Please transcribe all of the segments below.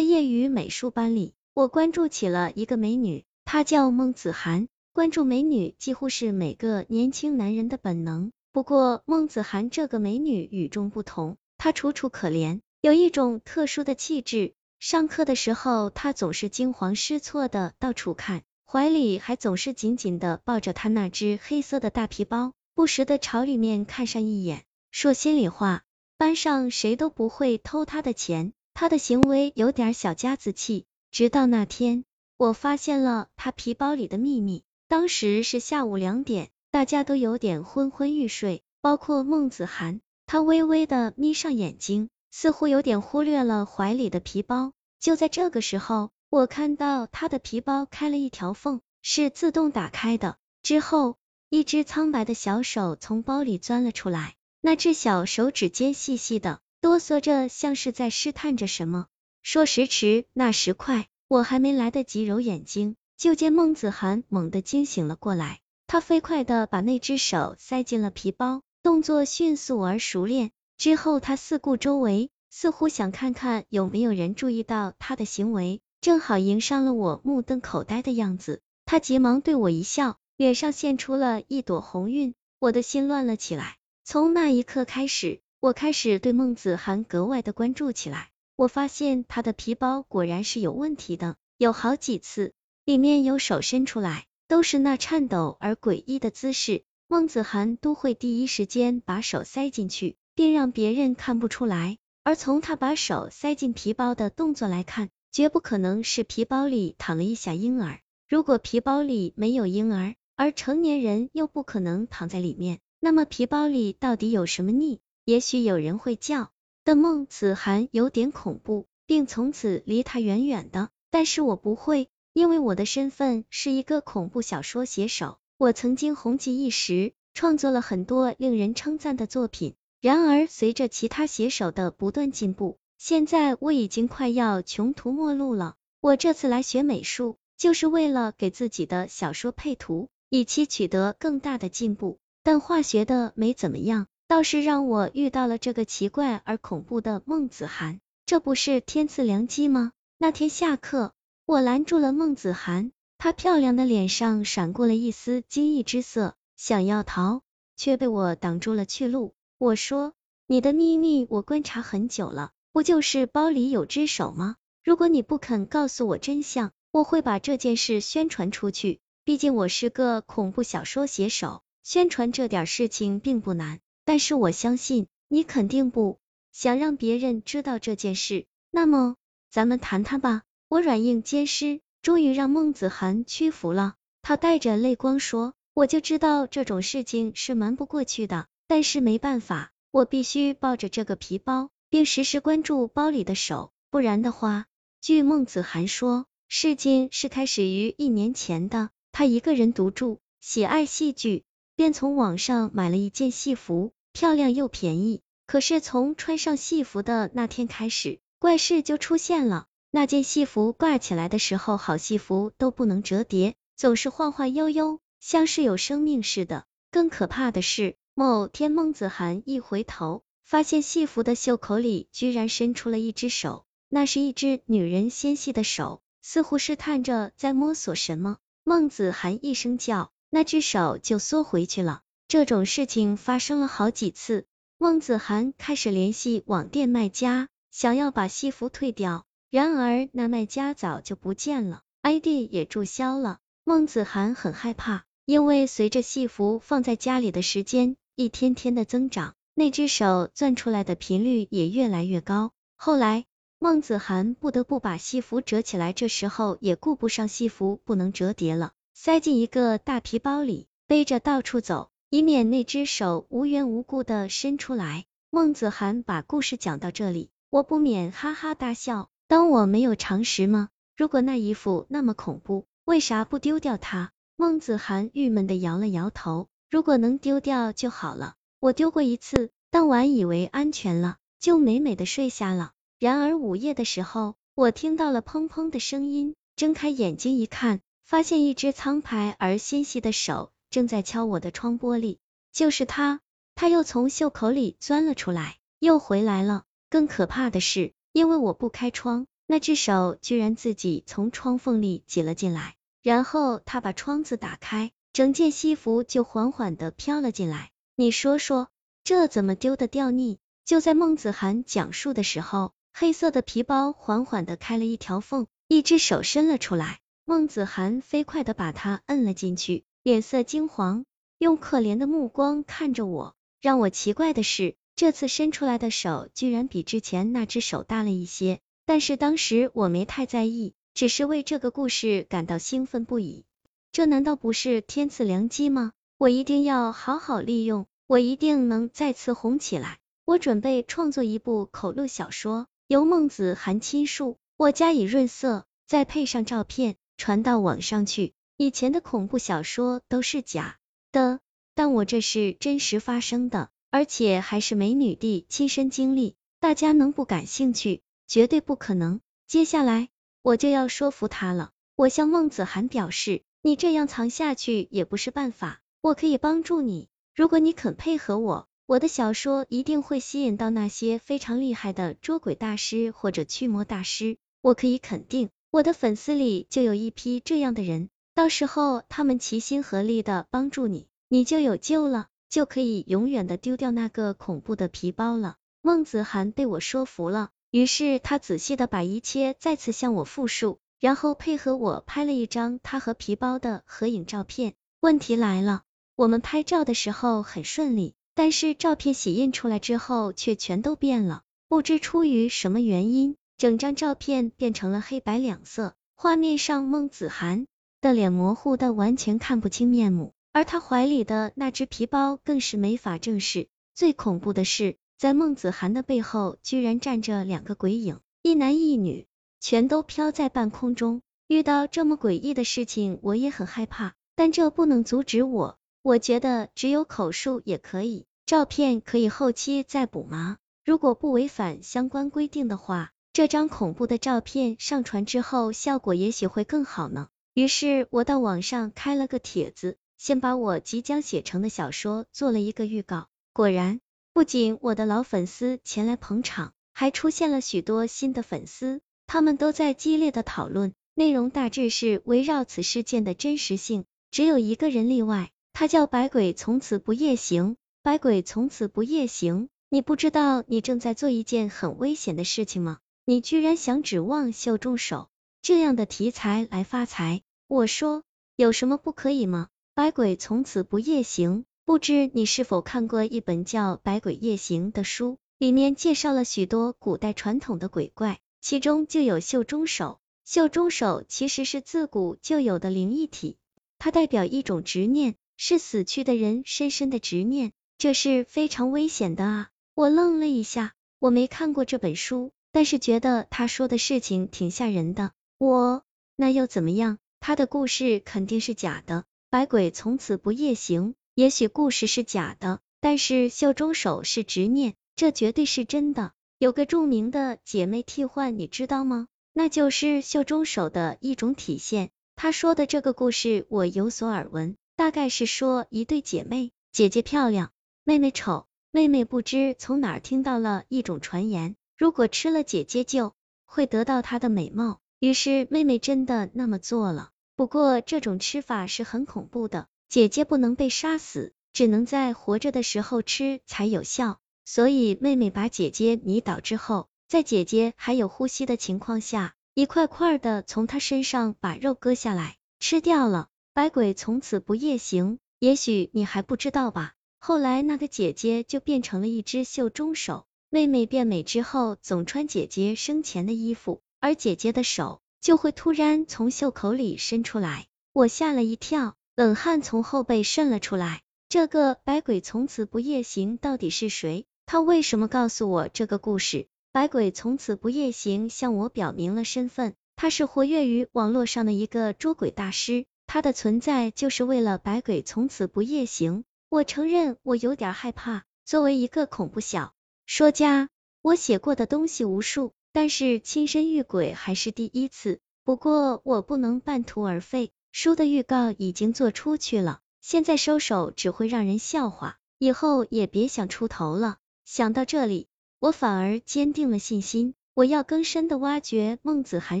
业余美术班里，我关注起了一个美女，她叫孟子涵。关注美女几乎是每个年轻男人的本能，不过孟子涵这个美女与众不同，她楚楚可怜，有一种特殊的气质。上课的时候，她总是惊慌失措的到处看，怀里还总是紧紧的抱着她那只黑色的大皮包，不时的朝里面看上一眼。说心里话，班上谁都不会偷她的钱，他的行为有点小家子气。直到那天，我发现了他皮包里的秘密。当时是下午两点，大家都有点昏昏欲睡，包括孟子涵。他微微的眯上眼睛，似乎有点忽略了怀里的皮包。就在这个时候，我看到他的皮包开了一条缝，是自动打开的。之后，一只苍白的小手从包里钻了出来，那只小手指尖细细的，哆嗦着，像是在试探着什么。说时迟，那时快，我还没来得及揉眼睛。就见孟子涵猛地惊醒了过来，他飞快的把那只手塞进了皮包，动作迅速而熟练。之后他四顾周围，似乎想看看有没有人注意到他的行为，正好迎上了我目瞪口呆的样子。他急忙对我一笑，脸上现出了一朵红晕，我的心乱了起来。从那一刻开始，我开始对孟子涵格外的关注起来。我发现他的皮包果然是有问题的，有好几次。里面有手伸出来，都是那颤抖而诡异的姿势。孟子涵都会第一时间把手塞进去，并让别人看不出来。而从他把手塞进皮包的动作来看，绝不可能是皮包里躺了一小婴儿。如果皮包里没有婴儿，而成年人又不可能躺在里面，那么皮包里到底有什么腻？也许有人会叫的孟子涵有点恐怖，并从此离他远远的。但是我不会。因为我的身份是一个恐怖小说写手，我曾经红极一时，创作了很多令人称赞的作品。然而，随着其他写手的不断进步，现在我已经快要穷途末路了。我这次来学美术，就是为了给自己的小说配图，以期取得更大的进步。但化学的没怎么样，倒是让我遇到了这个奇怪而恐怖的孟子涵，这不是天赐良机吗？那天下课。我拦住了孟子涵，她漂亮的脸上闪过了一丝惊异之色，想要逃，却被我挡住了去路。我说：“你的秘密我观察很久了，不就是包里有只手吗？如果你不肯告诉我真相，我会把这件事宣传出去。毕竟我是个恐怖小说写手，宣传这点事情并不难。但是我相信你肯定不想让别人知道这件事。那么，咱们谈谈吧。”我软硬兼施，终于让孟子涵屈服了。他带着泪光说：“我就知道这种事情是瞒不过去的，但是没办法，我必须抱着这个皮包，并时时关注包里的手，不然的话。”据孟子涵说，事情是开始于一年前的。他一个人独住，喜爱戏剧，便从网上买了一件戏服，漂亮又便宜。可是从穿上戏服的那天开始，怪事就出现了。那件戏服挂起来的时候，好戏服都不能折叠，总是晃晃悠悠，像是有生命似的。更可怕的是，某天孟子涵一回头，发现戏服的袖口里居然伸出了一只手，那是一只女人纤细的手，似乎试探着在摸索什么。孟子涵一声叫，那只手就缩回去了。这种事情发生了好几次，孟子涵开始联系网店卖家，想要把戏服退掉。然而那卖家早就不见了，ID 也注销了。孟子涵很害怕，因为随着戏服放在家里的时间一天天的增长，那只手攥出来的频率也越来越高。后来孟子涵不得不把戏服折起来，这时候也顾不上戏服不能折叠了，塞进一个大皮包里，背着到处走，以免那只手无缘无故的伸出来。孟子涵把故事讲到这里，我不免哈哈大笑。当我没有常识吗？如果那衣服那么恐怖，为啥不丢掉它？孟子涵郁闷的摇了摇头。如果能丢掉就好了。我丢过一次，当晚以为安全了，就美美的睡下了。然而午夜的时候，我听到了砰砰的声音，睁开眼睛一看，发现一只苍白而纤细的手正在敲我的窗玻璃。就是他，他又从袖口里钻了出来，又回来了。更可怕的是。因为我不开窗，那只手居然自己从窗缝里挤了进来，然后他把窗子打开，整件西服就缓缓的飘了进来。你说说，这怎么丢得掉呢？就在孟子涵讲述的时候，黑色的皮包缓缓的开了一条缝，一只手伸了出来，孟子涵飞快的把它摁了进去，脸色惊黄，用可怜的目光看着我。让我奇怪的是，这次伸出来的手居然比之前那只手大了一些，但是当时我没太在意，只是为这个故事感到兴奋不已。这难道不是天赐良机吗？我一定要好好利用，我一定能再次红起来。我准备创作一部口录小说，由孟子涵亲述，我加以润色，再配上照片，传到网上去。以前的恐怖小说都是假的。但我这是真实发生的，而且还是美女帝亲身经历，大家能不感兴趣？绝对不可能。接下来我就要说服他了。我向孟子涵表示，你这样藏下去也不是办法，我可以帮助你。如果你肯配合我，我的小说一定会吸引到那些非常厉害的捉鬼大师或者驱魔大师。我可以肯定，我的粉丝里就有一批这样的人，到时候他们齐心合力的帮助你。你就有救了，就可以永远的丢掉那个恐怖的皮包了。孟子涵被我说服了，于是他仔细的把一切再次向我复述，然后配合我拍了一张他和皮包的合影照片。问题来了，我们拍照的时候很顺利，但是照片洗印出来之后却全都变了，不知出于什么原因，整张照片变成了黑白两色，画面上孟子涵的脸模糊的完全看不清面目。而他怀里的那只皮包更是没法正视。最恐怖的是，在孟子涵的背后，居然站着两个鬼影，一男一女，全都飘在半空中。遇到这么诡异的事情，我也很害怕，但这不能阻止我。我觉得只有口述也可以，照片可以后期再补吗？如果不违反相关规定的话，这张恐怖的照片上传之后，效果也许会更好呢。于是我到网上开了个帖子。先把我即将写成的小说做了一个预告，果然，不仅我的老粉丝前来捧场，还出现了许多新的粉丝，他们都在激烈的讨论，内容大致是围绕此事件的真实性。只有一个人例外，他叫百鬼从此不夜行。百鬼从此不夜行，你不知道你正在做一件很危险的事情吗？你居然想指望秀中手这样的题材来发财？我说，有什么不可以吗？百鬼从此不夜行，不知你是否看过一本叫《百鬼夜行》的书，里面介绍了许多古代传统的鬼怪，其中就有袖中手。袖中手其实是自古就有的灵异体，它代表一种执念，是死去的人深深的执念，这是非常危险的啊！我愣了一下，我没看过这本书，但是觉得他说的事情挺吓人的。我那又怎么样？他的故事肯定是假的。百鬼从此不夜行，也许故事是假的，但是袖中手是执念，这绝对是真的。有个著名的姐妹替换，你知道吗？那就是袖中手的一种体现。她说的这个故事我有所耳闻，大概是说一对姐妹，姐姐漂亮，妹妹丑，妹妹不知从哪儿听到了一种传言，如果吃了姐姐就会得到她的美貌，于是妹妹真的那么做了。不过这种吃法是很恐怖的，姐姐不能被杀死，只能在活着的时候吃才有效。所以妹妹把姐姐迷倒之后，在姐姐还有呼吸的情况下，一块块的从她身上把肉割下来吃掉了。百鬼从此不夜行，也许你还不知道吧？后来那个姐姐就变成了一只袖中手，妹妹变美之后总穿姐姐生前的衣服，而姐姐的手。就会突然从袖口里伸出来，我吓了一跳，冷汗从后背渗了出来。这个百鬼从此不夜行到底是谁？他为什么告诉我这个故事？百鬼从此不夜行向我表明了身份，他是活跃于网络上的一个捉鬼大师，他的存在就是为了百鬼从此不夜行。我承认我有点害怕，作为一个恐怖小说家，我写过的东西无数。但是亲身遇鬼还是第一次，不过我不能半途而废，书的预告已经做出去了，现在收手只会让人笑话，以后也别想出头了。想到这里，我反而坚定了信心。我要更深的挖掘孟子涵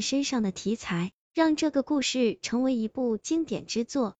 身上的题材，让这个故事成为一部经典之作。